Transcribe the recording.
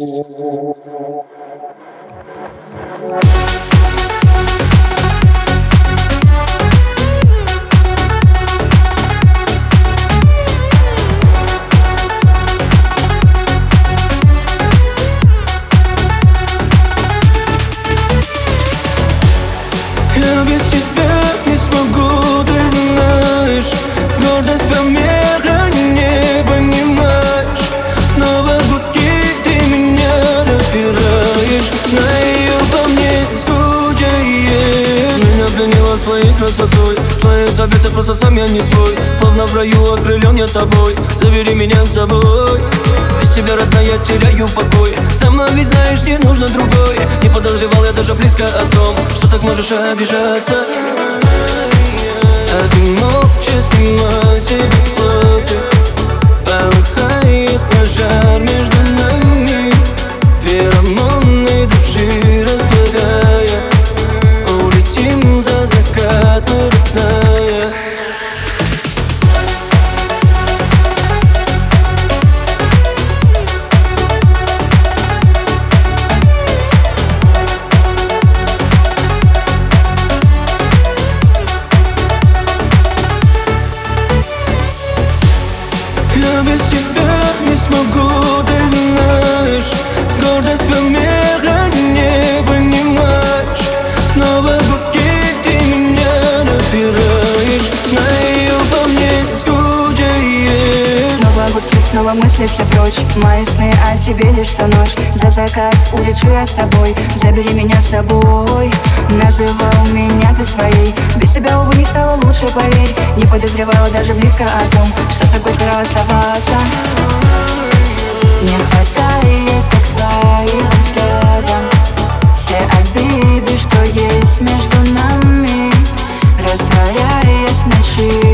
Я Пленила своей красотой. Твоих обетов просто сам я не свой. Словно в раю окрылен я тобой. Забери меня с собой. Без тебя, родная, теряю покой. Со мной ведь знаешь, не нужно другой. Не подозревал я даже близко о том Что так можешь обижаться. А ты молча себе его мысли все прочь Мои сны о тебе лишь всю ночь. За закат улечу я с тобой. Забери меня с собой. Называл меня ты своей. Без тебя, увы, не стало лучше, поверь. Не подозревала даже близко о том Что с тобой пора оставаться Не хватает так твоих взглядов Все обиды, что есть между нами Растворяясь в ночи.